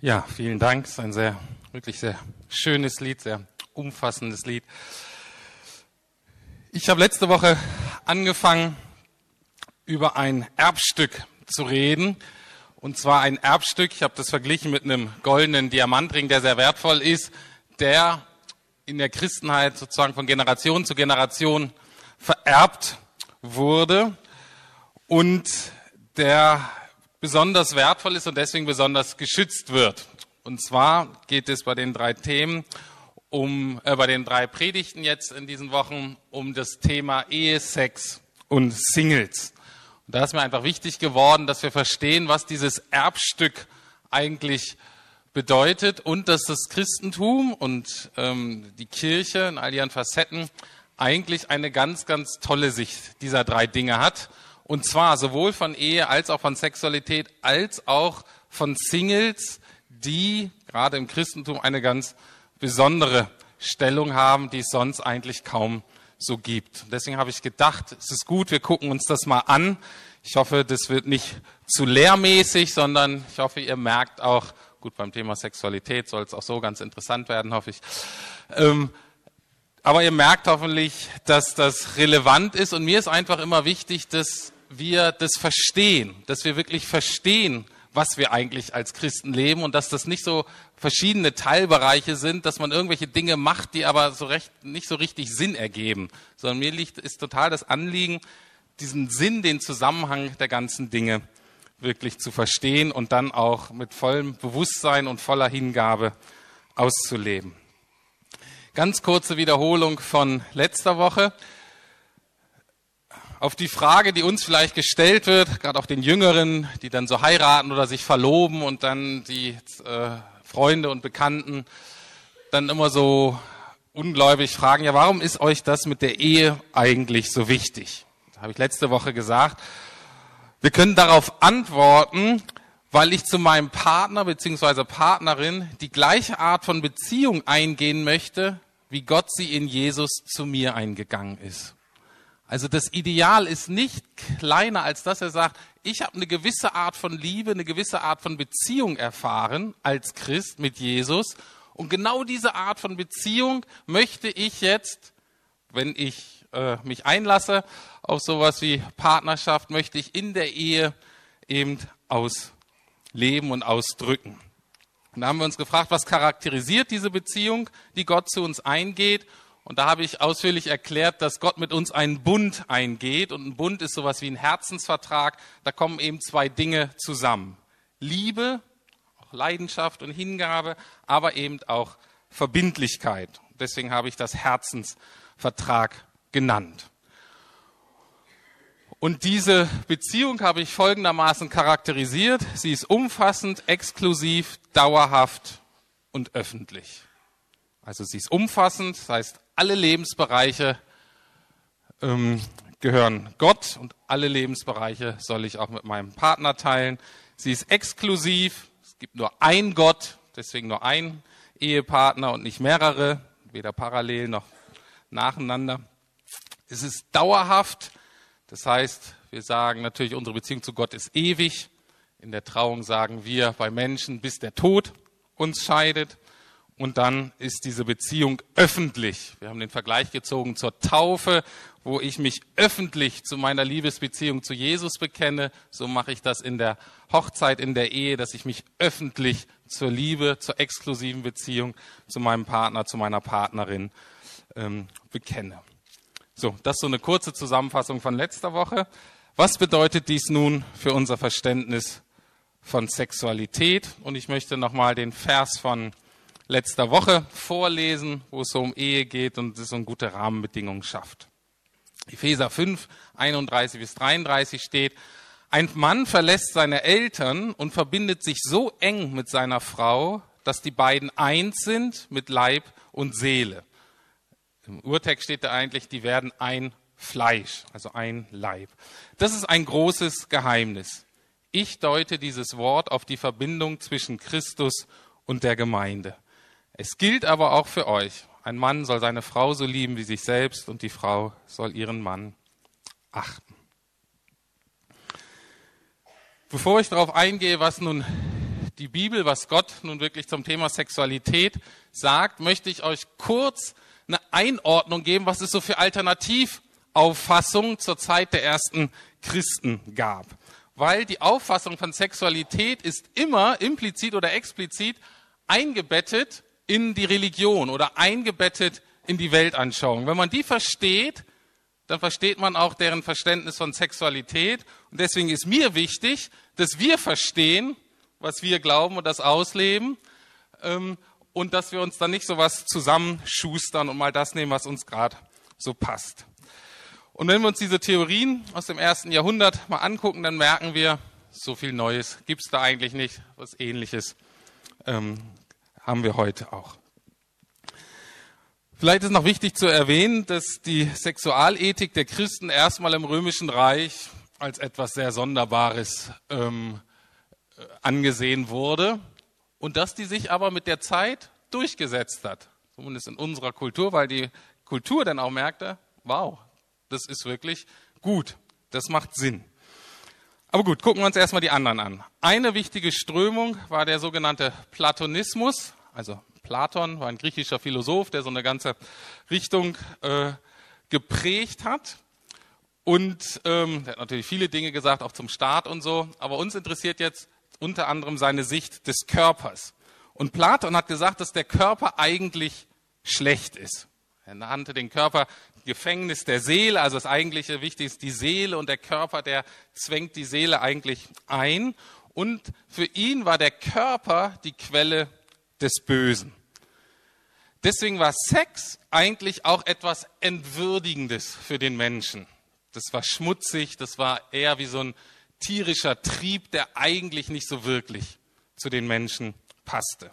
Ja, vielen Dank. Es ist ein sehr, wirklich sehr schönes Lied, sehr umfassendes Lied. Ich habe letzte Woche angefangen, über ein Erbstück zu reden. Und zwar ein Erbstück, ich habe das verglichen mit einem goldenen Diamantring, der sehr wertvoll ist, der in der Christenheit sozusagen von Generation zu Generation vererbt wurde und der besonders wertvoll ist und deswegen besonders geschützt wird. Und zwar geht es bei den drei Themen um, äh, bei den drei Predigten jetzt in diesen Wochen um das Thema Ehe, Sex und Singles. Und da ist mir einfach wichtig geworden, dass wir verstehen, was dieses Erbstück eigentlich bedeutet und dass das Christentum und ähm, die Kirche in all ihren Facetten eigentlich eine ganz, ganz tolle Sicht dieser drei Dinge hat und zwar sowohl von Ehe als auch von Sexualität, als auch von Singles, die gerade im Christentum eine ganz besondere Stellung haben, die es sonst eigentlich kaum so gibt. Deswegen habe ich gedacht, es ist gut, wir gucken uns das mal an. Ich hoffe, das wird nicht zu lehrmäßig, sondern ich hoffe, ihr merkt auch, gut, beim Thema Sexualität soll es auch so ganz interessant werden, hoffe ich. Ähm, aber ihr merkt hoffentlich, dass das relevant ist und mir ist einfach immer wichtig, dass wir das verstehen, dass wir wirklich verstehen, was wir eigentlich als Christen leben und dass das nicht so verschiedene Teilbereiche sind, dass man irgendwelche Dinge macht, die aber so recht, nicht so richtig Sinn ergeben, sondern mir liegt, ist total das Anliegen, diesen Sinn, den Zusammenhang der ganzen Dinge wirklich zu verstehen und dann auch mit vollem Bewusstsein und voller Hingabe auszuleben. Ganz kurze Wiederholung von letzter Woche auf die Frage, die uns vielleicht gestellt wird, gerade auch den Jüngeren, die dann so heiraten oder sich verloben und dann die äh, Freunde und Bekannten dann immer so ungläubig fragen, ja, warum ist euch das mit der Ehe eigentlich so wichtig? Das habe ich letzte Woche gesagt. Wir können darauf antworten, weil ich zu meinem Partner bzw. Partnerin die gleiche Art von Beziehung eingehen möchte, wie Gott sie in Jesus zu mir eingegangen ist. Also das Ideal ist nicht kleiner, als dass er sagt, ich habe eine gewisse Art von Liebe, eine gewisse Art von Beziehung erfahren als Christ mit Jesus. Und genau diese Art von Beziehung möchte ich jetzt, wenn ich äh, mich einlasse auf sowas wie Partnerschaft, möchte ich in der Ehe eben ausleben und ausdrücken. Und da haben wir uns gefragt, was charakterisiert diese Beziehung, die Gott zu uns eingeht? Und da habe ich ausführlich erklärt, dass Gott mit uns einen Bund eingeht. Und ein Bund ist sowas wie ein Herzensvertrag. Da kommen eben zwei Dinge zusammen. Liebe, auch Leidenschaft und Hingabe, aber eben auch Verbindlichkeit. Deswegen habe ich das Herzensvertrag genannt. Und diese Beziehung habe ich folgendermaßen charakterisiert. Sie ist umfassend, exklusiv, dauerhaft und öffentlich. Also sie ist umfassend, das heißt alle Lebensbereiche ähm, gehören Gott und alle Lebensbereiche soll ich auch mit meinem Partner teilen. Sie ist exklusiv, es gibt nur ein Gott, deswegen nur ein Ehepartner und nicht mehrere, weder parallel noch nacheinander. Es ist dauerhaft, das heißt, wir sagen natürlich, unsere Beziehung zu Gott ist ewig. In der Trauung sagen wir bei Menschen, bis der Tod uns scheidet. Und dann ist diese Beziehung öffentlich. Wir haben den Vergleich gezogen zur Taufe, wo ich mich öffentlich zu meiner Liebesbeziehung zu Jesus bekenne. So mache ich das in der Hochzeit, in der Ehe, dass ich mich öffentlich zur Liebe, zur exklusiven Beziehung zu meinem Partner, zu meiner Partnerin ähm, bekenne. So, das ist so eine kurze Zusammenfassung von letzter Woche. Was bedeutet dies nun für unser Verständnis von Sexualität? Und ich möchte nochmal den Vers von letzter Woche vorlesen, wo es so um Ehe geht und es so eine gute Rahmenbedingungen schafft. Epheser 5, 31 bis 33 steht, ein Mann verlässt seine Eltern und verbindet sich so eng mit seiner Frau, dass die beiden eins sind mit Leib und Seele. Im Urtext steht da eigentlich, die werden ein Fleisch, also ein Leib. Das ist ein großes Geheimnis. Ich deute dieses Wort auf die Verbindung zwischen Christus und der Gemeinde. Es gilt aber auch für euch. Ein Mann soll seine Frau so lieben wie sich selbst und die Frau soll ihren Mann achten. Bevor ich darauf eingehe, was nun die Bibel, was Gott nun wirklich zum Thema Sexualität sagt, möchte ich euch kurz eine Einordnung geben, was es so für Alternativauffassungen zur Zeit der ersten Christen gab. Weil die Auffassung von Sexualität ist immer implizit oder explizit eingebettet in die Religion oder eingebettet in die Weltanschauung. Wenn man die versteht, dann versteht man auch deren Verständnis von Sexualität. Und deswegen ist mir wichtig, dass wir verstehen, was wir glauben und das ausleben. Ähm, und dass wir uns dann nicht so was zusammenschustern und mal das nehmen, was uns gerade so passt. Und wenn wir uns diese Theorien aus dem ersten Jahrhundert mal angucken, dann merken wir, so viel Neues gibt es da eigentlich nicht. Was ähnliches ähm, haben wir heute auch. Vielleicht ist noch wichtig zu erwähnen, dass die Sexualethik der Christen erstmal im Römischen Reich als etwas sehr Sonderbares ähm, äh, angesehen wurde und dass die sich aber mit der Zeit durchgesetzt hat, zumindest in unserer Kultur, weil die Kultur dann auch merkte, wow, das ist wirklich gut, das macht Sinn. Aber gut, gucken wir uns erstmal die anderen an. Eine wichtige Strömung war der sogenannte Platonismus, also Platon war ein griechischer Philosoph, der so eine ganze Richtung äh, geprägt hat. Und ähm, der hat natürlich viele Dinge gesagt, auch zum Staat und so. Aber uns interessiert jetzt unter anderem seine Sicht des Körpers. Und Platon hat gesagt, dass der Körper eigentlich schlecht ist. Er nannte den Körper Gefängnis der Seele, also das eigentliche Wichtige ist die Seele und der Körper, der zwängt die Seele eigentlich ein. Und für ihn war der Körper die Quelle des Bösen. Deswegen war Sex eigentlich auch etwas Entwürdigendes für den Menschen. Das war schmutzig, das war eher wie so ein tierischer Trieb, der eigentlich nicht so wirklich zu den Menschen passte.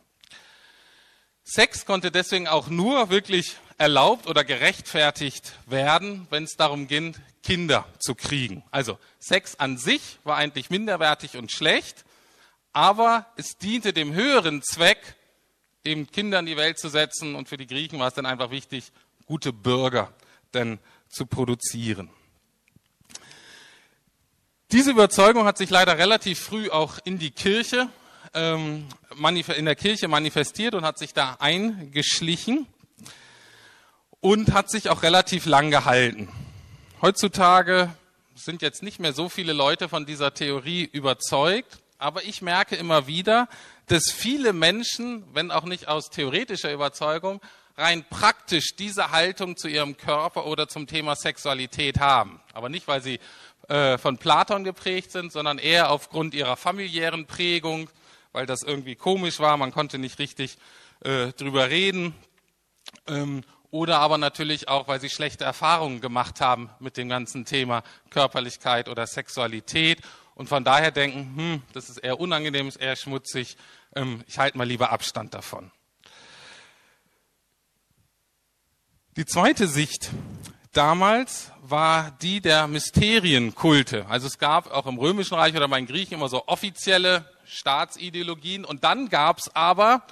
Sex konnte deswegen auch nur wirklich erlaubt oder gerechtfertigt werden, wenn es darum ging, Kinder zu kriegen. Also Sex an sich war eigentlich minderwertig und schlecht, aber es diente dem höheren Zweck, eben Kinder in die Welt zu setzen. Und für die Griechen war es dann einfach wichtig, gute Bürger denn zu produzieren. Diese Überzeugung hat sich leider relativ früh auch in die Kirche, ähm, in der Kirche manifestiert und hat sich da eingeschlichen und hat sich auch relativ lang gehalten. Heutzutage sind jetzt nicht mehr so viele Leute von dieser Theorie überzeugt, aber ich merke immer wieder, dass viele Menschen, wenn auch nicht aus theoretischer Überzeugung, rein praktisch diese Haltung zu ihrem Körper oder zum Thema Sexualität haben. Aber nicht, weil sie äh, von Platon geprägt sind, sondern eher aufgrund ihrer familiären Prägung, weil das irgendwie komisch war, man konnte nicht richtig äh, drüber reden. Ähm, oder aber natürlich auch, weil sie schlechte Erfahrungen gemacht haben mit dem ganzen Thema Körperlichkeit oder Sexualität und von daher denken, hm, das ist eher unangenehm, ist eher schmutzig, ähm, ich halte mal lieber Abstand davon. Die zweite Sicht damals war die der Mysterienkulte. Also es gab auch im Römischen Reich oder bei den Griechen immer so offizielle Staatsideologien und dann gab es aber,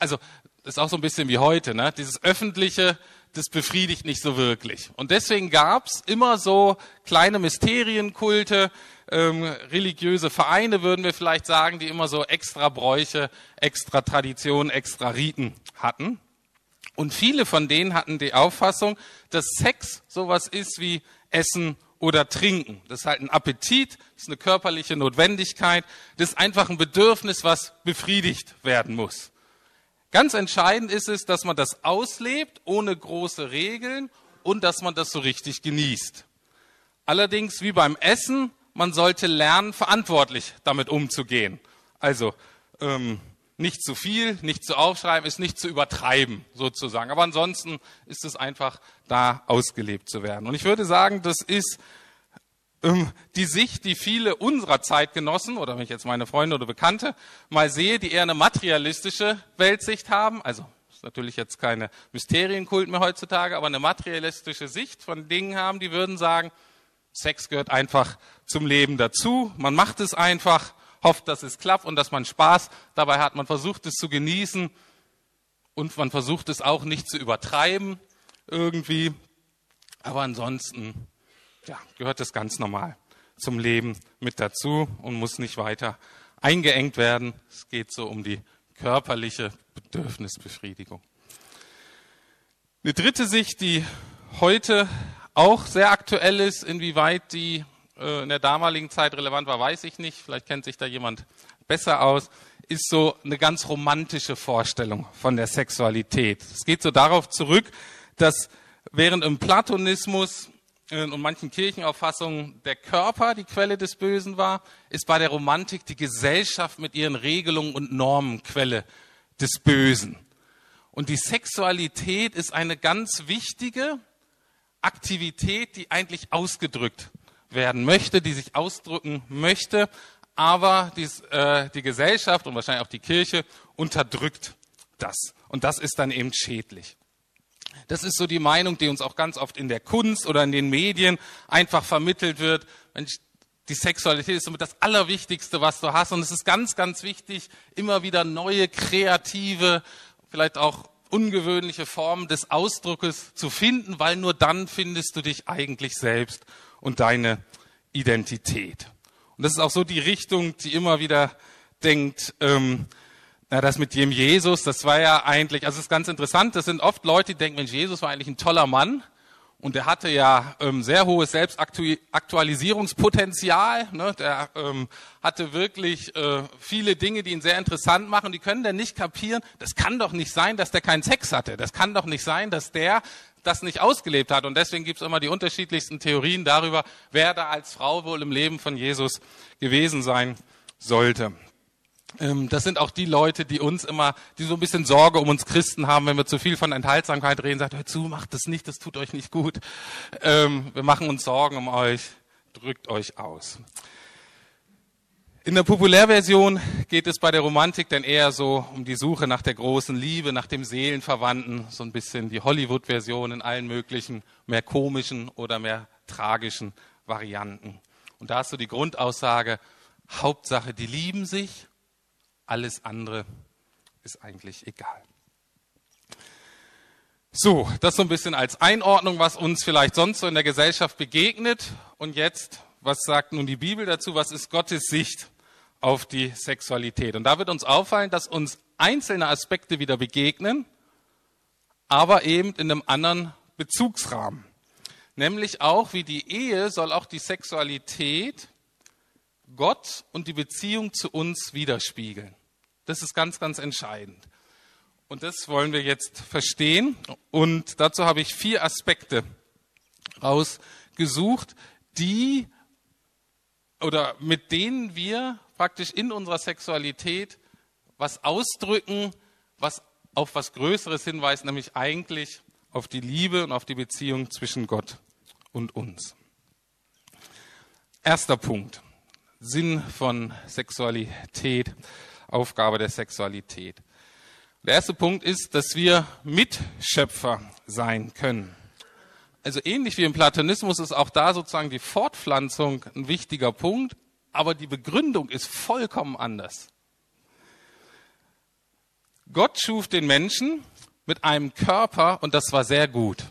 also das ist auch so ein bisschen wie heute, ne? dieses öffentliche das befriedigt nicht so wirklich. Und deswegen gab's immer so kleine Mysterienkulte, ähm, religiöse Vereine, würden wir vielleicht sagen, die immer so extra Bräuche, extra Traditionen, extra Riten hatten. Und viele von denen hatten die Auffassung, dass Sex sowas ist wie Essen oder Trinken. Das ist halt ein Appetit, das ist eine körperliche Notwendigkeit, das ist einfach ein Bedürfnis, was befriedigt werden muss. Ganz entscheidend ist es, dass man das auslebt, ohne große Regeln und dass man das so richtig genießt. Allerdings, wie beim Essen, man sollte lernen, verantwortlich damit umzugehen. Also ähm, nicht zu viel, nicht zu aufschreiben, ist nicht zu übertreiben sozusagen. Aber ansonsten ist es einfach da ausgelebt zu werden. Und ich würde sagen, das ist die Sicht, die viele unserer Zeitgenossen oder wenn ich jetzt meine Freunde oder Bekannte mal sehe, die eher eine materialistische Weltsicht haben, also ist natürlich jetzt keine Mysterienkult mehr heutzutage, aber eine materialistische Sicht von Dingen haben, die würden sagen, Sex gehört einfach zum Leben dazu, man macht es einfach, hofft, dass es klappt und dass man Spaß dabei hat, man versucht es zu genießen und man versucht es auch nicht zu übertreiben irgendwie, aber ansonsten ja, gehört das ganz normal zum Leben mit dazu und muss nicht weiter eingeengt werden. Es geht so um die körperliche Bedürfnisbefriedigung. Eine dritte Sicht, die heute auch sehr aktuell ist, inwieweit die äh, in der damaligen Zeit relevant war, weiß ich nicht. Vielleicht kennt sich da jemand besser aus, ist so eine ganz romantische Vorstellung von der Sexualität. Es geht so darauf zurück, dass während im Platonismus und manchen Kirchenauffassungen der Körper die Quelle des Bösen war, ist bei der Romantik die Gesellschaft mit ihren Regelungen und Normen Quelle des Bösen. Und die Sexualität ist eine ganz wichtige Aktivität, die eigentlich ausgedrückt werden möchte, die sich ausdrücken möchte, aber dies, äh, die Gesellschaft und wahrscheinlich auch die Kirche unterdrückt das. Und das ist dann eben schädlich. Das ist so die Meinung, die uns auch ganz oft in der Kunst oder in den Medien einfach vermittelt wird. Mensch, die Sexualität ist somit das Allerwichtigste, was du hast. Und es ist ganz, ganz wichtig, immer wieder neue, kreative, vielleicht auch ungewöhnliche Formen des Ausdruckes zu finden, weil nur dann findest du dich eigentlich selbst und deine Identität. Und das ist auch so die Richtung, die immer wieder denkt, ähm, na, das mit dem Jesus, das war ja eigentlich, also es ist ganz interessant, das sind oft Leute, die denken, Mensch, Jesus war eigentlich ein toller Mann und der hatte ja ähm, sehr hohes Selbstaktualisierungspotenzial. Ne? Der ähm, hatte wirklich äh, viele Dinge, die ihn sehr interessant machen. Die können dann nicht kapieren, das kann doch nicht sein, dass der keinen Sex hatte. Das kann doch nicht sein, dass der das nicht ausgelebt hat. Und deswegen gibt es immer die unterschiedlichsten Theorien darüber, wer da als Frau wohl im Leben von Jesus gewesen sein sollte. Ähm, das sind auch die Leute, die uns immer, die so ein bisschen Sorge um uns Christen haben, wenn wir zu viel von Enthaltsamkeit reden, sagt, hör zu, macht das nicht, das tut euch nicht gut. Ähm, wir machen uns Sorgen um euch, drückt euch aus. In der Populärversion geht es bei der Romantik dann eher so um die Suche nach der großen Liebe, nach dem Seelenverwandten, so ein bisschen die Hollywood-Version in allen möglichen, mehr komischen oder mehr tragischen Varianten. Und da ist so die Grundaussage, Hauptsache, die lieben sich alles andere ist eigentlich egal. So, das so ein bisschen als Einordnung, was uns vielleicht sonst so in der Gesellschaft begegnet. Und jetzt, was sagt nun die Bibel dazu? Was ist Gottes Sicht auf die Sexualität? Und da wird uns auffallen, dass uns einzelne Aspekte wieder begegnen, aber eben in einem anderen Bezugsrahmen. Nämlich auch, wie die Ehe soll auch die Sexualität Gott und die Beziehung zu uns widerspiegeln. Das ist ganz, ganz entscheidend. Und das wollen wir jetzt verstehen. Und dazu habe ich vier Aspekte rausgesucht, die oder mit denen wir praktisch in unserer Sexualität was ausdrücken, was auf was Größeres hinweist, nämlich eigentlich auf die Liebe und auf die Beziehung zwischen Gott und uns. Erster Punkt. Sinn von Sexualität. Aufgabe der Sexualität. Der erste Punkt ist, dass wir Mitschöpfer sein können. Also ähnlich wie im Platonismus ist auch da sozusagen die Fortpflanzung ein wichtiger Punkt, aber die Begründung ist vollkommen anders. Gott schuf den Menschen mit einem Körper und das war sehr gut.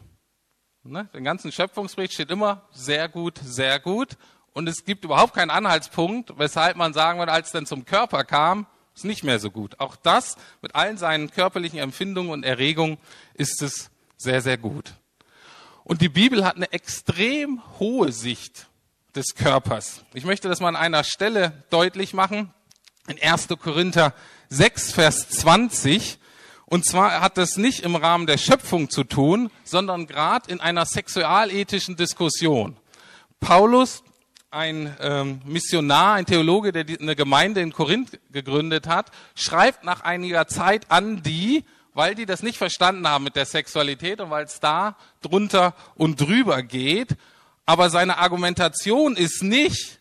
Ne? Den ganzen Schöpfungsbericht steht immer sehr gut, sehr gut. Und es gibt überhaupt keinen Anhaltspunkt, weshalb man sagen würde, als es dann zum Körper kam, ist nicht mehr so gut. Auch das mit allen seinen körperlichen Empfindungen und Erregungen ist es sehr, sehr gut. Und die Bibel hat eine extrem hohe Sicht des Körpers. Ich möchte das mal an einer Stelle deutlich machen. In 1. Korinther 6, Vers 20. Und zwar hat das nicht im Rahmen der Schöpfung zu tun, sondern gerade in einer sexualethischen Diskussion. Paulus ein ähm, Missionar, ein Theologe, der die, eine Gemeinde in Korinth gegründet hat, schreibt nach einiger Zeit an die, weil die das nicht verstanden haben mit der Sexualität und weil es da drunter und drüber geht. Aber seine Argumentation ist nicht,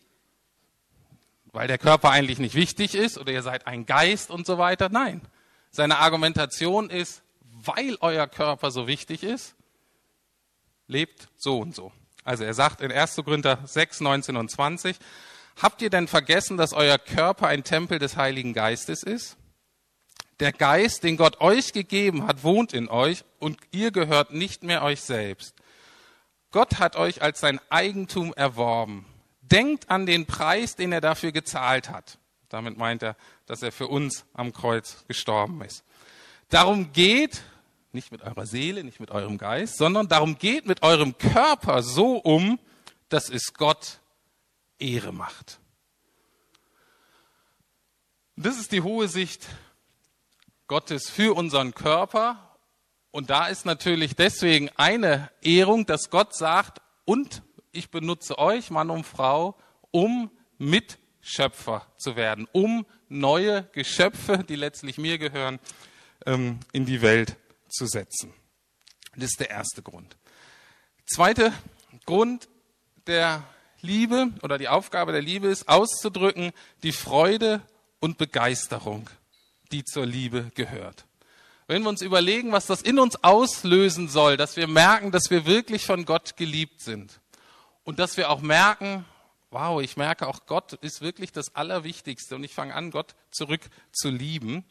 weil der Körper eigentlich nicht wichtig ist oder ihr seid ein Geist und so weiter. Nein, seine Argumentation ist, weil euer Körper so wichtig ist, lebt so und so. Also er sagt in 1. Korinther 6, 19 und 20, habt ihr denn vergessen, dass euer Körper ein Tempel des Heiligen Geistes ist? Der Geist, den Gott euch gegeben hat, wohnt in euch und ihr gehört nicht mehr euch selbst. Gott hat euch als sein Eigentum erworben. Denkt an den Preis, den er dafür gezahlt hat. Damit meint er, dass er für uns am Kreuz gestorben ist. Darum geht, nicht mit eurer Seele, nicht mit eurem Geist, sondern darum geht mit eurem Körper so um, dass es Gott Ehre macht. Das ist die hohe Sicht Gottes für unseren Körper. Und da ist natürlich deswegen eine Ehrung, dass Gott sagt, und ich benutze euch, Mann und Frau, um Mitschöpfer zu werden, um neue Geschöpfe, die letztlich mir gehören, ähm, in die Welt zu setzen. Das ist der erste Grund. Zweiter Grund der Liebe oder die Aufgabe der Liebe ist auszudrücken die Freude und Begeisterung, die zur Liebe gehört. Wenn wir uns überlegen, was das in uns auslösen soll, dass wir merken, dass wir wirklich von Gott geliebt sind und dass wir auch merken, wow, ich merke auch, Gott ist wirklich das Allerwichtigste und ich fange an, Gott zurück zu lieben,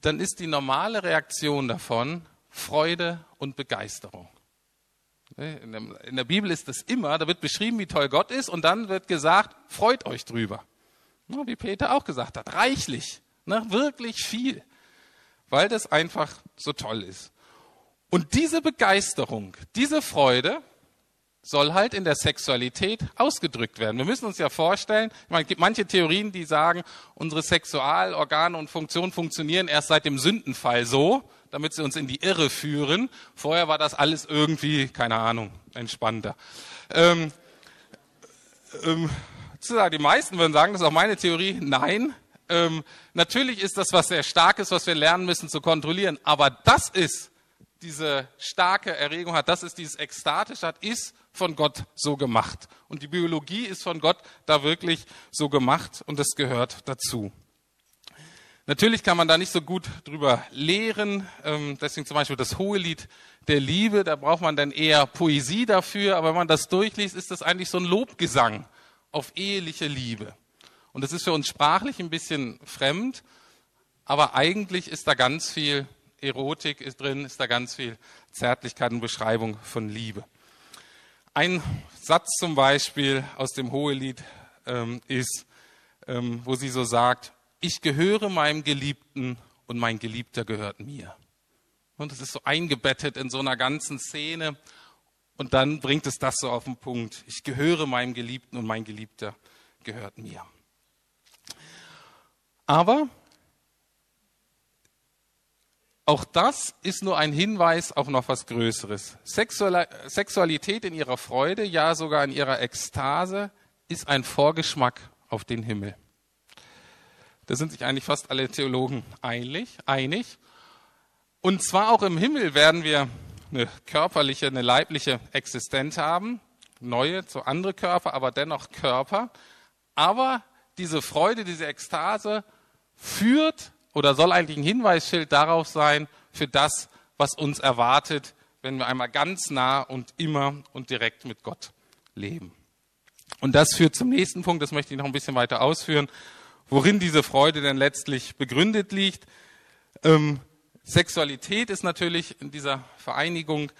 dann ist die normale Reaktion davon Freude und Begeisterung. In der Bibel ist das immer, da wird beschrieben, wie toll Gott ist und dann wird gesagt, freut euch drüber. Wie Peter auch gesagt hat, reichlich, ne, wirklich viel, weil das einfach so toll ist. Und diese Begeisterung, diese Freude soll halt in der Sexualität ausgedrückt werden. Wir müssen uns ja vorstellen, meine, es gibt manche Theorien, die sagen, unsere Sexualorgane und Funktionen funktionieren erst seit dem Sündenfall so, damit sie uns in die Irre führen. Vorher war das alles irgendwie, keine Ahnung, entspannter. Ähm, ähm, die meisten würden sagen, das ist auch meine Theorie, nein. Ähm, natürlich ist das was sehr Starkes, was wir lernen müssen zu kontrollieren, aber das ist diese starke Erregung hat, das ist dieses Ekstatische hat, ist von Gott so gemacht. Und die Biologie ist von Gott da wirklich so gemacht und das gehört dazu. Natürlich kann man da nicht so gut drüber lehren. Ähm, deswegen zum Beispiel das Hohelied der Liebe, da braucht man dann eher Poesie dafür. Aber wenn man das durchliest, ist das eigentlich so ein Lobgesang auf eheliche Liebe. Und das ist für uns sprachlich ein bisschen fremd, aber eigentlich ist da ganz viel Erotik drin, ist da ganz viel Zärtlichkeit und Beschreibung von Liebe. Ein Satz zum Beispiel aus dem Hohelied ähm, ist, ähm, wo sie so sagt, ich gehöre meinem Geliebten und mein Geliebter gehört mir. Und es ist so eingebettet in so einer ganzen Szene. Und dann bringt es das so auf den Punkt. Ich gehöre meinem Geliebten und mein Geliebter gehört mir. Aber auch das ist nur ein Hinweis auf noch was Größeres. Sexualität in ihrer Freude, ja sogar in ihrer Ekstase, ist ein Vorgeschmack auf den Himmel. Da sind sich eigentlich fast alle Theologen einig. einig. Und zwar auch im Himmel werden wir eine körperliche, eine leibliche Existenz haben. Neue, zu andere Körper, aber dennoch Körper. Aber diese Freude, diese Ekstase führt oder soll eigentlich ein Hinweisschild darauf sein, für das, was uns erwartet, wenn wir einmal ganz nah und immer und direkt mit Gott leben. Und das führt zum nächsten Punkt, das möchte ich noch ein bisschen weiter ausführen worin diese Freude denn letztlich begründet liegt. Ähm, Sexualität ist natürlich in dieser Vereinigung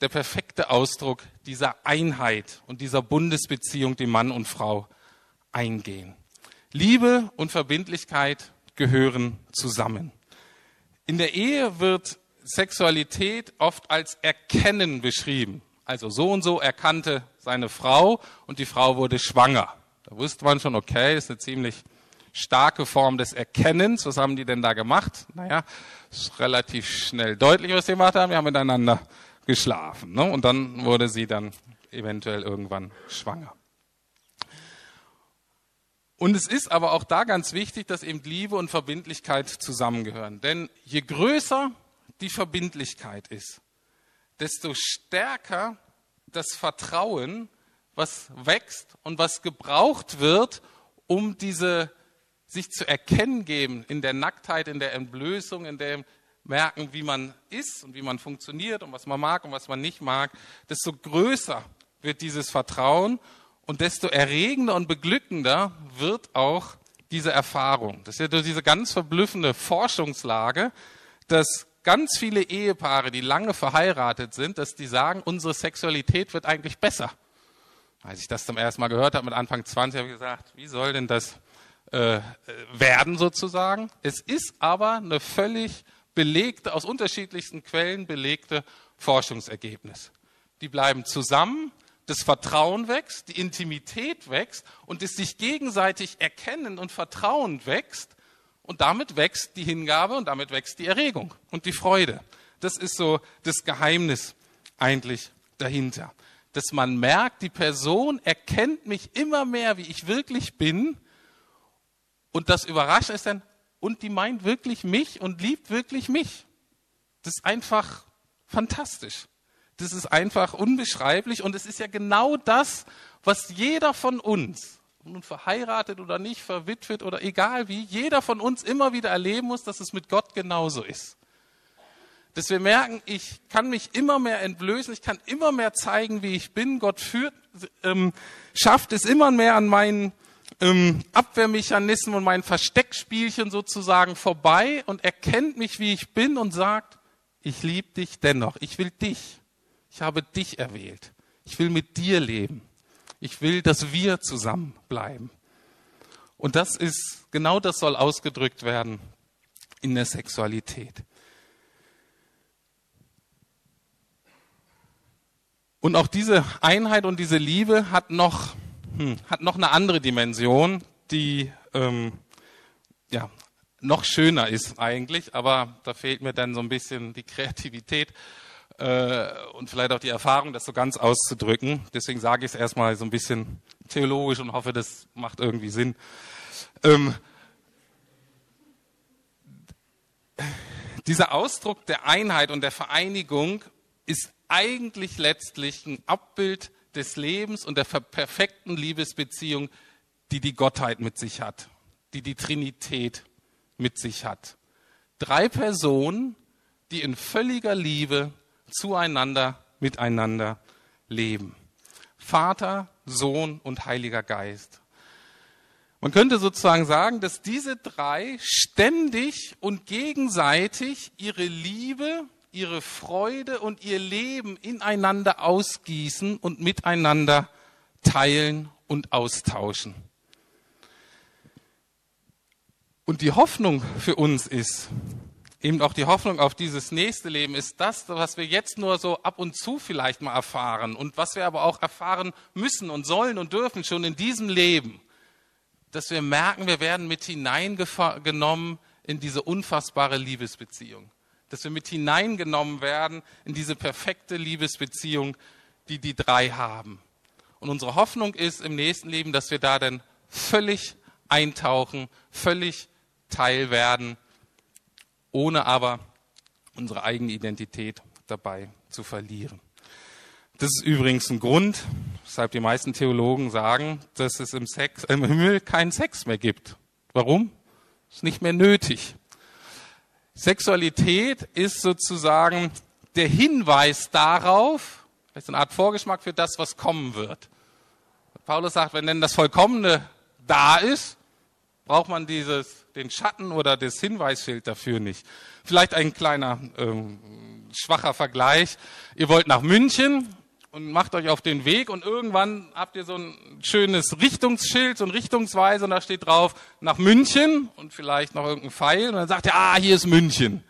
der perfekte Ausdruck dieser Einheit und dieser Bundesbeziehung, die Mann und Frau eingehen. Liebe und Verbindlichkeit gehören zusammen. In der Ehe wird Sexualität oft als Erkennen beschrieben. Also so und so erkannte seine Frau und die Frau wurde schwanger. Da wusste man schon, okay, ist eine ziemlich starke Form des Erkennens. Was haben die denn da gemacht? Naja, ist relativ schnell deutlich, was sie gemacht haben. Wir haben miteinander geschlafen. Ne? Und dann wurde sie dann eventuell irgendwann schwanger. Und es ist aber auch da ganz wichtig, dass eben Liebe und Verbindlichkeit zusammengehören. Denn je größer die Verbindlichkeit ist, desto stärker das Vertrauen, was wächst und was gebraucht wird, um diese sich zu erkennen geben in der Nacktheit, in der Entblößung, in dem merken, wie man ist und wie man funktioniert und was man mag und was man nicht mag, desto größer wird dieses Vertrauen und desto erregender und beglückender wird auch diese Erfahrung. Das ist ja durch diese ganz verblüffende Forschungslage, dass ganz viele Ehepaare, die lange verheiratet sind, dass die sagen, unsere Sexualität wird eigentlich besser. Als ich das zum ersten Mal gehört habe mit Anfang 20, habe ich gesagt, wie soll denn das äh, werden sozusagen. Es ist aber eine völlig belegte, aus unterschiedlichsten Quellen belegte Forschungsergebnis. Die bleiben zusammen, das Vertrauen wächst, die Intimität wächst und das sich gegenseitig erkennen und Vertrauen wächst und damit wächst die Hingabe und damit wächst die Erregung und die Freude. Das ist so das Geheimnis eigentlich dahinter. Dass man merkt, die Person erkennt mich immer mehr, wie ich wirklich bin. Und das Überraschende ist dann, und die meint wirklich mich und liebt wirklich mich. Das ist einfach fantastisch. Das ist einfach unbeschreiblich und es ist ja genau das, was jeder von uns, nun verheiratet oder nicht, verwitwet oder egal wie, jeder von uns immer wieder erleben muss, dass es mit Gott genauso ist. Dass wir merken, ich kann mich immer mehr entblößen, ich kann immer mehr zeigen, wie ich bin. Gott führt, ähm, schafft es immer mehr an meinen ähm, Abwehrmechanismen und meinen Versteckspielchen sozusagen vorbei und erkennt mich, wie ich bin und sagt, ich liebe dich dennoch, ich will dich. Ich habe dich erwählt. Ich will mit dir leben. Ich will, dass wir zusammenbleiben. Und das ist, genau das soll ausgedrückt werden in der Sexualität. Und auch diese Einheit und diese Liebe hat noch, hm, hat noch eine andere Dimension, die ähm, ja, noch schöner ist eigentlich, aber da fehlt mir dann so ein bisschen die Kreativität äh, und vielleicht auch die Erfahrung, das so ganz auszudrücken. Deswegen sage ich es erstmal so ein bisschen theologisch und hoffe, das macht irgendwie Sinn. Ähm, dieser Ausdruck der Einheit und der Vereinigung ist eigentlich letztlich ein Abbild des Lebens und der perfekten Liebesbeziehung, die die Gottheit mit sich hat, die die Trinität mit sich hat. Drei Personen, die in völliger Liebe zueinander, miteinander leben. Vater, Sohn und Heiliger Geist. Man könnte sozusagen sagen, dass diese drei ständig und gegenseitig ihre Liebe, ihre Freude und ihr Leben ineinander ausgießen und miteinander teilen und austauschen. Und die Hoffnung für uns ist, eben auch die Hoffnung auf dieses nächste Leben ist das, was wir jetzt nur so ab und zu vielleicht mal erfahren und was wir aber auch erfahren müssen und sollen und dürfen schon in diesem Leben, dass wir merken, wir werden mit hineingenommen in diese unfassbare Liebesbeziehung, dass wir mit hineingenommen werden in diese perfekte Liebesbeziehung, die die drei haben. Und unsere Hoffnung ist im nächsten Leben, dass wir da dann völlig eintauchen, völlig Teil werden ohne aber unsere eigene Identität dabei zu verlieren. Das ist übrigens ein Grund, weshalb die meisten Theologen sagen, dass es im, Sex, im Himmel keinen Sex mehr gibt. Warum? Ist nicht mehr nötig. Sexualität ist sozusagen der Hinweis darauf, ist eine Art Vorgeschmack für das, was kommen wird. Paulus sagt, wenn denn das Vollkommene da ist, braucht man dieses, den Schatten oder das Hinweisschild dafür nicht. Vielleicht ein kleiner ähm, schwacher Vergleich. Ihr wollt nach München und macht euch auf den Weg und irgendwann habt ihr so ein schönes Richtungsschild, so ein Richtungsweise und da steht drauf nach München und vielleicht noch irgendein Pfeil und dann sagt ihr, ah, hier ist München.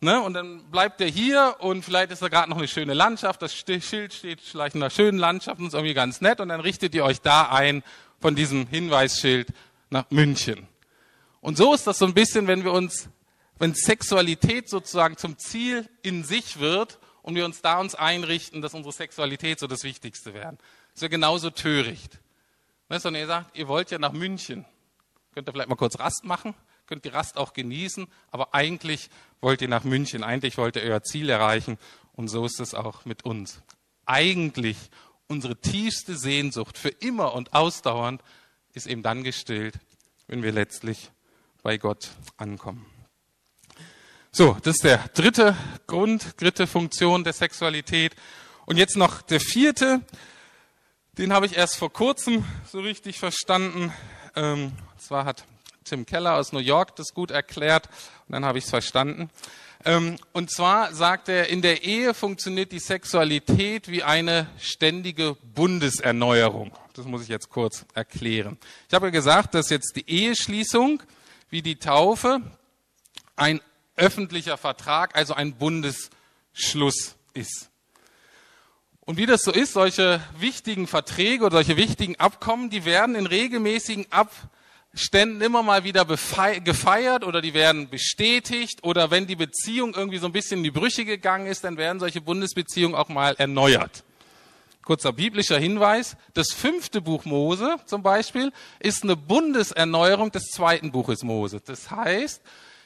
Ne? Und dann bleibt ihr hier und vielleicht ist da gerade noch eine schöne Landschaft, das Schild steht vielleicht in einer schönen Landschaft und ist irgendwie ganz nett und dann richtet ihr euch da ein von diesem Hinweisschild nach München. Und so ist das so ein bisschen, wenn wir uns, wenn Sexualität sozusagen zum Ziel in sich wird und wir uns da uns einrichten, dass unsere Sexualität so das Wichtigste werden. Das ja genauso töricht. Und ihr sagt, ihr wollt ja nach München. Könnt ihr vielleicht mal kurz Rast machen, könnt die Rast auch genießen, aber eigentlich wollt ihr nach München, eigentlich wollt ihr euer Ziel erreichen und so ist es auch mit uns. Eigentlich unsere tiefste Sehnsucht für immer und ausdauernd ist eben dann gestillt, wenn wir letztlich bei Gott ankommen. So, das ist der dritte Grund, dritte Funktion der Sexualität. Und jetzt noch der vierte, den habe ich erst vor kurzem so richtig verstanden. Ähm, zwar hat Tim Keller aus New York das gut erklärt und dann habe ich es verstanden. Ähm, und zwar sagt er, in der Ehe funktioniert die Sexualität wie eine ständige Bundeserneuerung. Das muss ich jetzt kurz erklären. Ich habe gesagt, dass jetzt die Eheschließung wie die Taufe ein öffentlicher Vertrag, also ein Bundesschluss ist. Und wie das so ist, solche wichtigen Verträge oder solche wichtigen Abkommen, die werden in regelmäßigen Abständen immer mal wieder gefeiert oder die werden bestätigt oder wenn die Beziehung irgendwie so ein bisschen in die Brüche gegangen ist, dann werden solche Bundesbeziehungen auch mal erneuert. Kurzer biblischer Hinweis. Das fünfte Buch Mose zum Beispiel ist eine Bundeserneuerung des zweiten Buches Mose. Das heißt,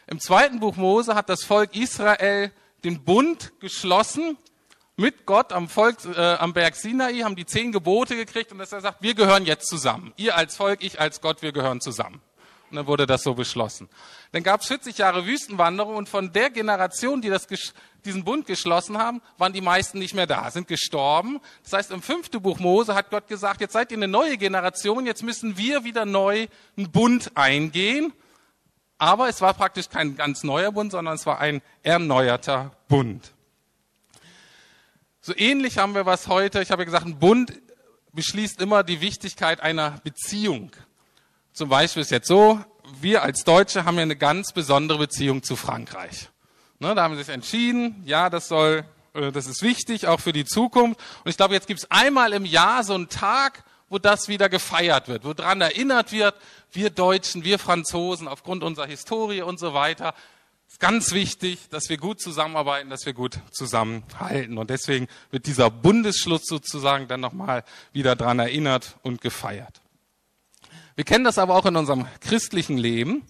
im zweiten Buch Mose hat das Volk Israel den Bund geschlossen mit Gott am, Volk, äh, am Berg Sinai, haben die zehn Gebote gekriegt und dass er sagt, wir gehören jetzt zusammen. Ihr als Volk, ich als Gott, wir gehören zusammen. Und dann wurde das so beschlossen. Dann gab es 40 Jahre Wüstenwanderung und von der Generation, die das, diesen Bund geschlossen haben, waren die meisten nicht mehr da, sind gestorben. Das heißt, im fünften Buch Mose hat Gott gesagt, jetzt seid ihr eine neue Generation, jetzt müssen wir wieder neu einen Bund eingehen. Aber es war praktisch kein ganz neuer Bund, sondern es war ein erneuerter Bund. So ähnlich haben wir was heute. Ich habe ja gesagt, ein Bund beschließt immer die Wichtigkeit einer Beziehung. Zum Beispiel ist jetzt so, wir als Deutsche haben ja eine ganz besondere Beziehung zu Frankreich. Ne, da haben sie sich entschieden, ja, das soll, äh, das ist wichtig, auch für die Zukunft. Und ich glaube, jetzt gibt es einmal im Jahr so einen Tag, wo das wieder gefeiert wird, wo daran erinnert wird, wir Deutschen, wir Franzosen, aufgrund unserer Historie und so weiter, ist ganz wichtig, dass wir gut zusammenarbeiten, dass wir gut zusammenhalten. Und deswegen wird dieser Bundesschluss sozusagen dann nochmal wieder dran erinnert und gefeiert. Wir kennen das aber auch in unserem christlichen Leben.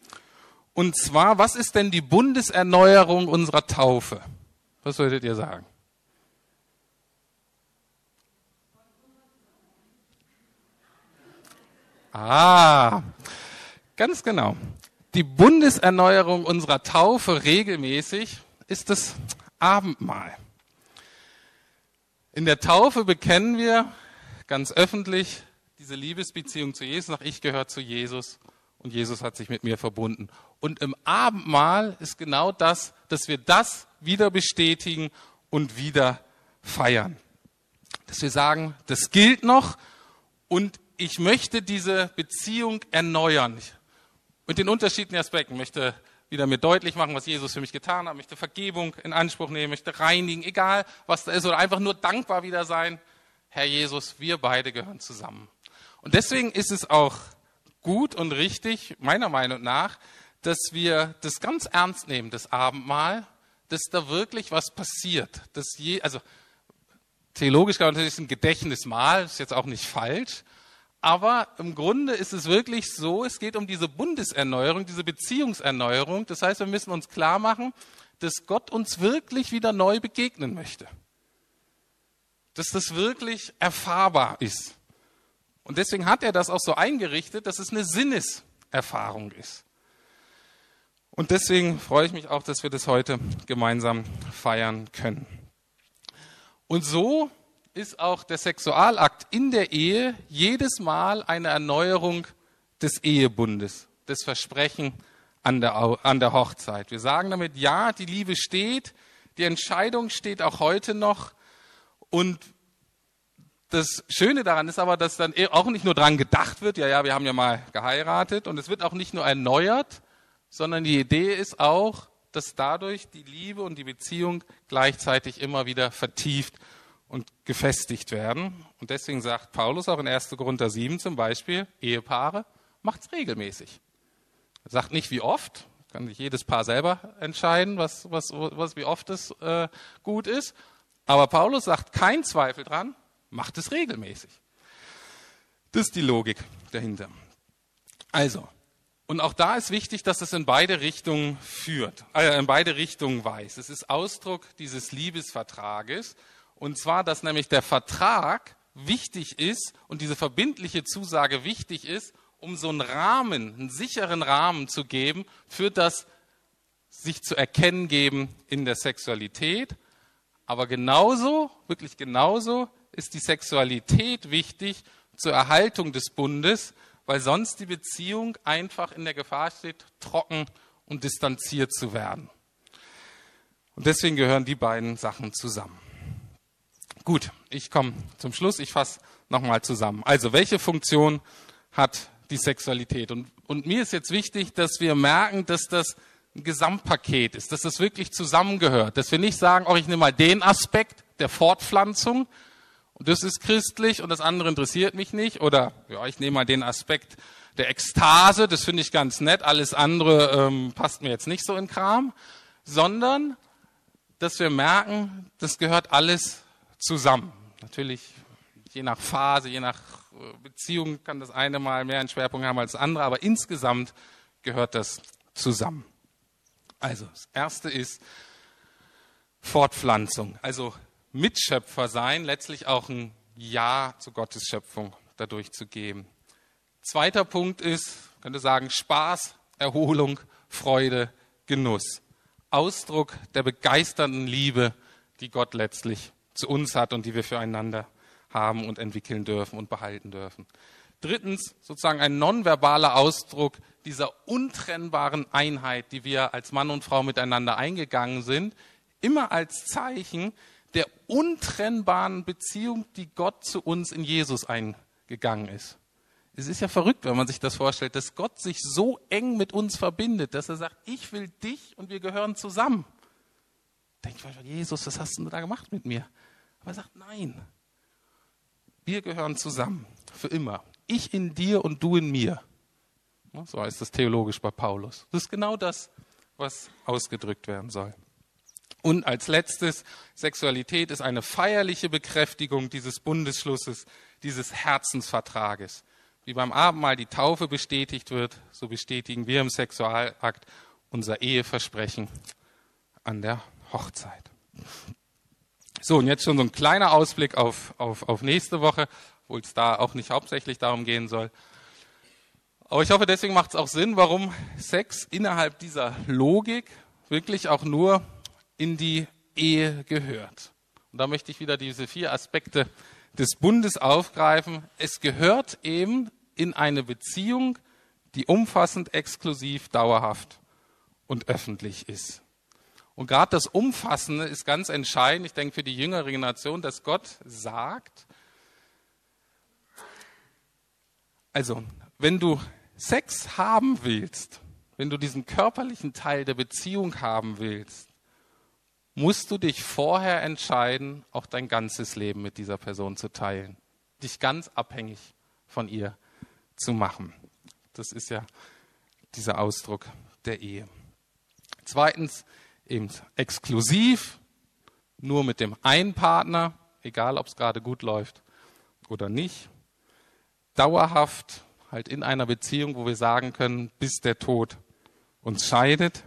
Und zwar, was ist denn die Bundeserneuerung unserer Taufe? Was würdet ihr sagen? Ah, ganz genau die Bundeserneuerung unserer Taufe regelmäßig ist das Abendmahl. In der Taufe bekennen wir ganz öffentlich diese Liebesbeziehung zu Jesus. Nach ich gehöre zu Jesus und Jesus hat sich mit mir verbunden. Und im Abendmahl ist genau das, dass wir das wieder bestätigen und wieder feiern. Dass wir sagen, das gilt noch und ich möchte diese Beziehung erneuern mit den unterschiedlichen Aspekten. Möchte wieder mir deutlich machen, was Jesus für mich getan hat, möchte Vergebung in Anspruch nehmen, möchte reinigen, egal was da ist, oder einfach nur dankbar wieder sein. Herr Jesus, wir beide gehören zusammen. Und deswegen ist es auch gut und richtig, meiner Meinung nach, dass wir das ganz ernst nehmen, das Abendmahl, dass da wirklich was passiert. Dass je, also theologisch kann man natürlich ein Gedächtnismahl, ist jetzt auch nicht falsch, aber im Grunde ist es wirklich so, es geht um diese Bundeserneuerung, diese Beziehungserneuerung. Das heißt, wir müssen uns klar machen, dass Gott uns wirklich wieder neu begegnen möchte. Dass das wirklich erfahrbar ist. Und deswegen hat er das auch so eingerichtet, dass es eine Sinneserfahrung ist. Und deswegen freue ich mich auch, dass wir das heute gemeinsam feiern können. Und so ist auch der Sexualakt in der Ehe jedes Mal eine Erneuerung des Ehebundes, des Versprechen an der, an der Hochzeit. Wir sagen damit, ja, die Liebe steht, die Entscheidung steht auch heute noch und das Schöne daran ist aber, dass dann auch nicht nur dran gedacht wird, ja, ja, wir haben ja mal geheiratet und es wird auch nicht nur erneuert, sondern die Idee ist auch, dass dadurch die Liebe und die Beziehung gleichzeitig immer wieder vertieft und gefestigt werden. Und deswegen sagt Paulus auch in 1. Korinther 7 zum Beispiel, Ehepaare, macht's regelmäßig. Er sagt nicht wie oft, kann sich jedes Paar selber entscheiden, was, was, was wie oft es äh, gut ist. Aber Paulus sagt kein Zweifel dran, macht es regelmäßig. Das ist die Logik dahinter. Also, und auch da ist wichtig, dass es in beide Richtungen führt, äh, in beide Richtungen weiß. Es ist Ausdruck dieses Liebesvertrages und zwar, dass nämlich der Vertrag wichtig ist und diese verbindliche Zusage wichtig ist, um so einen Rahmen, einen sicheren Rahmen zu geben für das sich zu erkennen geben in der Sexualität. Aber genauso, wirklich genauso ist die Sexualität wichtig zur Erhaltung des Bundes, weil sonst die Beziehung einfach in der Gefahr steht, trocken und distanziert zu werden. Und deswegen gehören die beiden Sachen zusammen. Gut, ich komme zum Schluss. Ich fasse nochmal zusammen. Also, welche Funktion hat die Sexualität? Und, und mir ist jetzt wichtig, dass wir merken, dass das ein Gesamtpaket ist, dass das wirklich zusammengehört, dass wir nicht sagen, oh, ich nehme mal den Aspekt der Fortpflanzung und das ist christlich und das andere interessiert mich nicht oder ja, ich nehme mal den Aspekt der Ekstase, das finde ich ganz nett, alles andere ähm, passt mir jetzt nicht so in Kram, sondern dass wir merken, das gehört alles zusammen. Natürlich je nach Phase, je nach äh, Beziehung kann das eine mal mehr einen Schwerpunkt haben als das andere, aber insgesamt gehört das zusammen. Also, das erste ist Fortpflanzung, also Mitschöpfer sein, letztlich auch ein Ja zu Gottes Schöpfung dadurch zu geben. Zweiter Punkt ist, könnte sagen, Spaß, Erholung, Freude, Genuss. Ausdruck der begeisternden Liebe, die Gott letztlich zu uns hat und die wir füreinander haben und entwickeln dürfen und behalten dürfen. Drittens sozusagen ein nonverbaler Ausdruck dieser untrennbaren Einheit, die wir als Mann und Frau miteinander eingegangen sind, immer als Zeichen der untrennbaren Beziehung, die Gott zu uns in Jesus eingegangen ist. Es ist ja verrückt, wenn man sich das vorstellt, dass Gott sich so eng mit uns verbindet, dass er sagt, ich will dich und wir gehören zusammen. Ich manchmal, Jesus, was hast du da gemacht mit mir? Aber er sagt, nein, wir gehören zusammen, für immer. Ich in dir und du in mir. So heißt das theologisch bei Paulus. Das ist genau das, was ausgedrückt werden soll. Und als letztes, Sexualität ist eine feierliche Bekräftigung dieses Bundesschlusses, dieses Herzensvertrages. Wie beim Abendmahl die Taufe bestätigt wird, so bestätigen wir im Sexualakt unser Eheversprechen an der Hochzeit. So, und jetzt schon so ein kleiner Ausblick auf, auf, auf nächste Woche, obwohl es da auch nicht hauptsächlich darum gehen soll. Aber ich hoffe, deswegen macht es auch Sinn, warum Sex innerhalb dieser Logik wirklich auch nur in die Ehe gehört. Und da möchte ich wieder diese vier Aspekte des Bundes aufgreifen. Es gehört eben in eine Beziehung, die umfassend, exklusiv, dauerhaft und öffentlich ist. Und gerade das Umfassende ist ganz entscheidend, ich denke für die jüngere Generation, dass Gott sagt, also wenn du Sex haben willst, wenn du diesen körperlichen Teil der Beziehung haben willst, musst du dich vorher entscheiden, auch dein ganzes Leben mit dieser Person zu teilen. Dich ganz abhängig von ihr zu machen. Das ist ja dieser Ausdruck der Ehe. Zweitens, eben exklusiv, nur mit dem einen Partner, egal ob es gerade gut läuft oder nicht. Dauerhaft, halt in einer Beziehung, wo wir sagen können, bis der Tod uns scheidet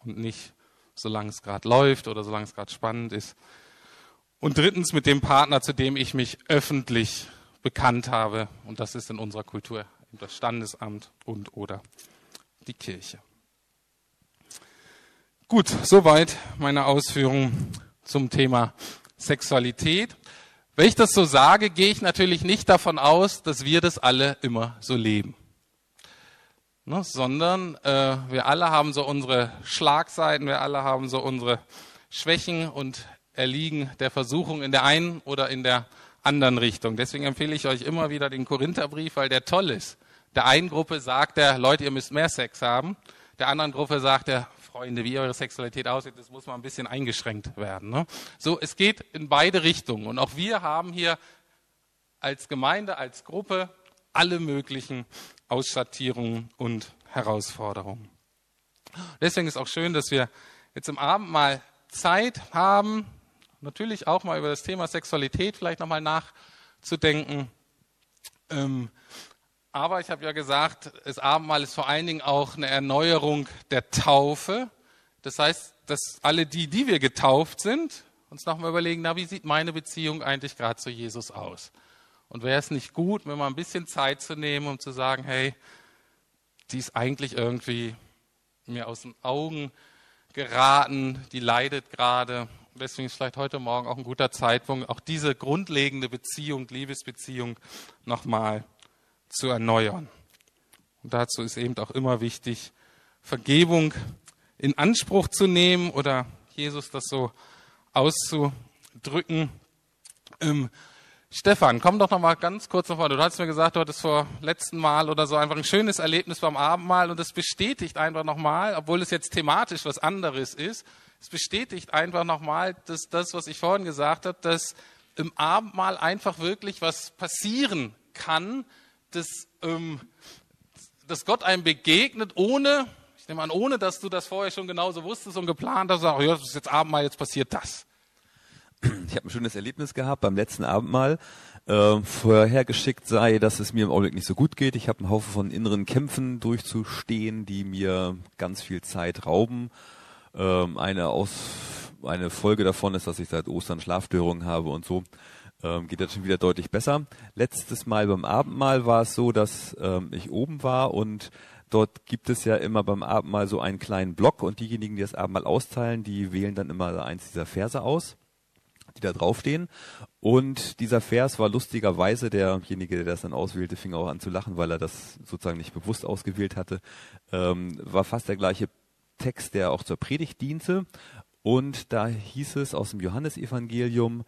und nicht solange es gerade läuft oder solange es gerade spannend ist. Und drittens mit dem Partner, zu dem ich mich öffentlich bekannt habe. Und das ist in unserer Kultur das Standesamt und oder die Kirche. Gut, soweit meine Ausführungen zum Thema Sexualität. Wenn ich das so sage, gehe ich natürlich nicht davon aus, dass wir das alle immer so leben ne, sondern äh, wir alle haben so unsere Schlagseiten, wir alle haben so unsere Schwächen und erliegen der Versuchung in der einen oder in der anderen Richtung. Deswegen empfehle ich euch immer wieder den Korintherbrief, weil der toll ist. Der einen Gruppe sagt er, Leute, ihr müsst mehr Sex haben. Der anderen Gruppe sagt er, Freunde, wie eure Sexualität aussieht, das muss mal ein bisschen eingeschränkt werden. Ne? So, es geht in beide Richtungen. Und auch wir haben hier als Gemeinde, als Gruppe alle möglichen Ausschattierungen und Herausforderungen. Deswegen ist auch schön, dass wir jetzt im Abend mal Zeit haben, natürlich auch mal über das Thema Sexualität vielleicht nochmal nachzudenken. Ähm, aber ich habe ja gesagt, das Abendmahl ist vor allen Dingen auch eine Erneuerung der Taufe. Das heißt, dass alle die, die wir getauft sind, uns nochmal überlegen, na, wie sieht meine Beziehung eigentlich gerade zu Jesus aus? Und wäre es nicht gut, mir mal ein bisschen Zeit zu nehmen, um zu sagen, hey, die ist eigentlich irgendwie mir aus den Augen geraten, die leidet gerade. Deswegen ist vielleicht heute Morgen auch ein guter Zeitpunkt, auch diese grundlegende Beziehung, Liebesbeziehung nochmal zu erneuern. Und dazu ist eben auch immer wichtig, Vergebung in Anspruch zu nehmen oder Jesus das so auszudrücken. Ähm, Stefan, komm doch noch mal ganz kurz noch vor. Du hast mir gesagt, du hattest vor letzten Mal oder so einfach ein schönes Erlebnis beim Abendmahl und das bestätigt einfach noch mal, obwohl es jetzt thematisch was anderes ist, es bestätigt einfach noch mal, dass das, was ich vorhin gesagt habe, dass im Abendmahl einfach wirklich was passieren kann, dass, ähm, dass Gott einem begegnet, ohne, ich nehme an, ohne, dass du das vorher schon genauso wusstest und geplant hast, sagst, ja, das ist jetzt Abendmahl, jetzt passiert das. Ich habe ein schönes Erlebnis gehabt beim letzten Abendmahl. Äh, vorhergeschickt sei, dass es mir im Augenblick nicht so gut geht. Ich habe einen Haufen von inneren Kämpfen durchzustehen, die mir ganz viel Zeit rauben. Ähm, eine, Aus, eine Folge davon ist, dass ich seit Ostern Schlafstörungen habe und so. Ähm, geht jetzt schon wieder deutlich besser. Letztes Mal beim Abendmahl war es so, dass ähm, ich oben war und Dort gibt es ja immer beim Abendmahl so einen kleinen Block und diejenigen, die das Abendmahl austeilen, die wählen dann immer eins dieser Verse aus die da draufstehen. Und dieser Vers war lustigerweise, derjenige, der das dann auswählte, fing auch an zu lachen, weil er das sozusagen nicht bewusst ausgewählt hatte, ähm, war fast der gleiche Text, der auch zur Predigt diente. Und da hieß es aus dem Johannesevangelium,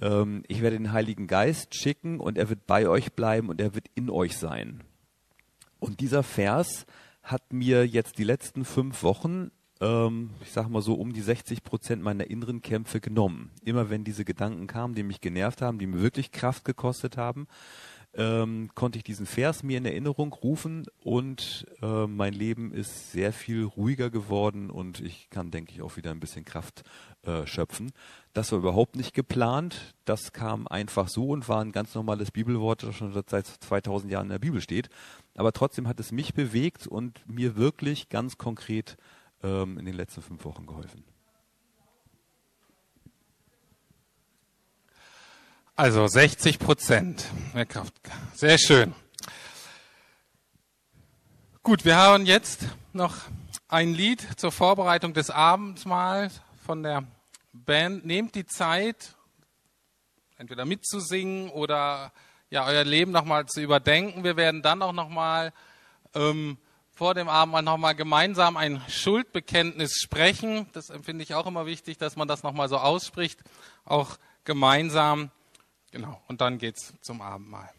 ähm, ich werde den Heiligen Geist schicken und er wird bei euch bleiben und er wird in euch sein. Und dieser Vers hat mir jetzt die letzten fünf Wochen ähm, ich sag mal so, um die 60 Prozent meiner inneren Kämpfe genommen. Immer wenn diese Gedanken kamen, die mich genervt haben, die mir wirklich Kraft gekostet haben, ähm, konnte ich diesen Vers mir in Erinnerung rufen und äh, mein Leben ist sehr viel ruhiger geworden und ich kann, denke ich, auch wieder ein bisschen Kraft äh, schöpfen. Das war überhaupt nicht geplant. Das kam einfach so und war ein ganz normales Bibelwort, das schon seit 2000 Jahren in der Bibel steht. Aber trotzdem hat es mich bewegt und mir wirklich ganz konkret ähm, in den letzten fünf Wochen geholfen? Also 60 Prozent mehr Kraft. Sehr schön. Gut, wir haben jetzt noch ein Lied zur Vorbereitung des Abendmahls von der Band. Nehmt die Zeit, entweder mitzusingen oder ja euer Leben nochmal zu überdenken. Wir werden dann auch nochmal ähm, vor dem Abendmahl nochmal gemeinsam ein Schuldbekenntnis sprechen. Das empfinde ich auch immer wichtig, dass man das nochmal so ausspricht, auch gemeinsam. Genau, und dann geht's zum Abendmahl.